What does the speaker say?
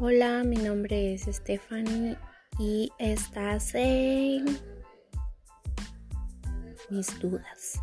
Hola, mi nombre es Stephanie y estás en mis dudas.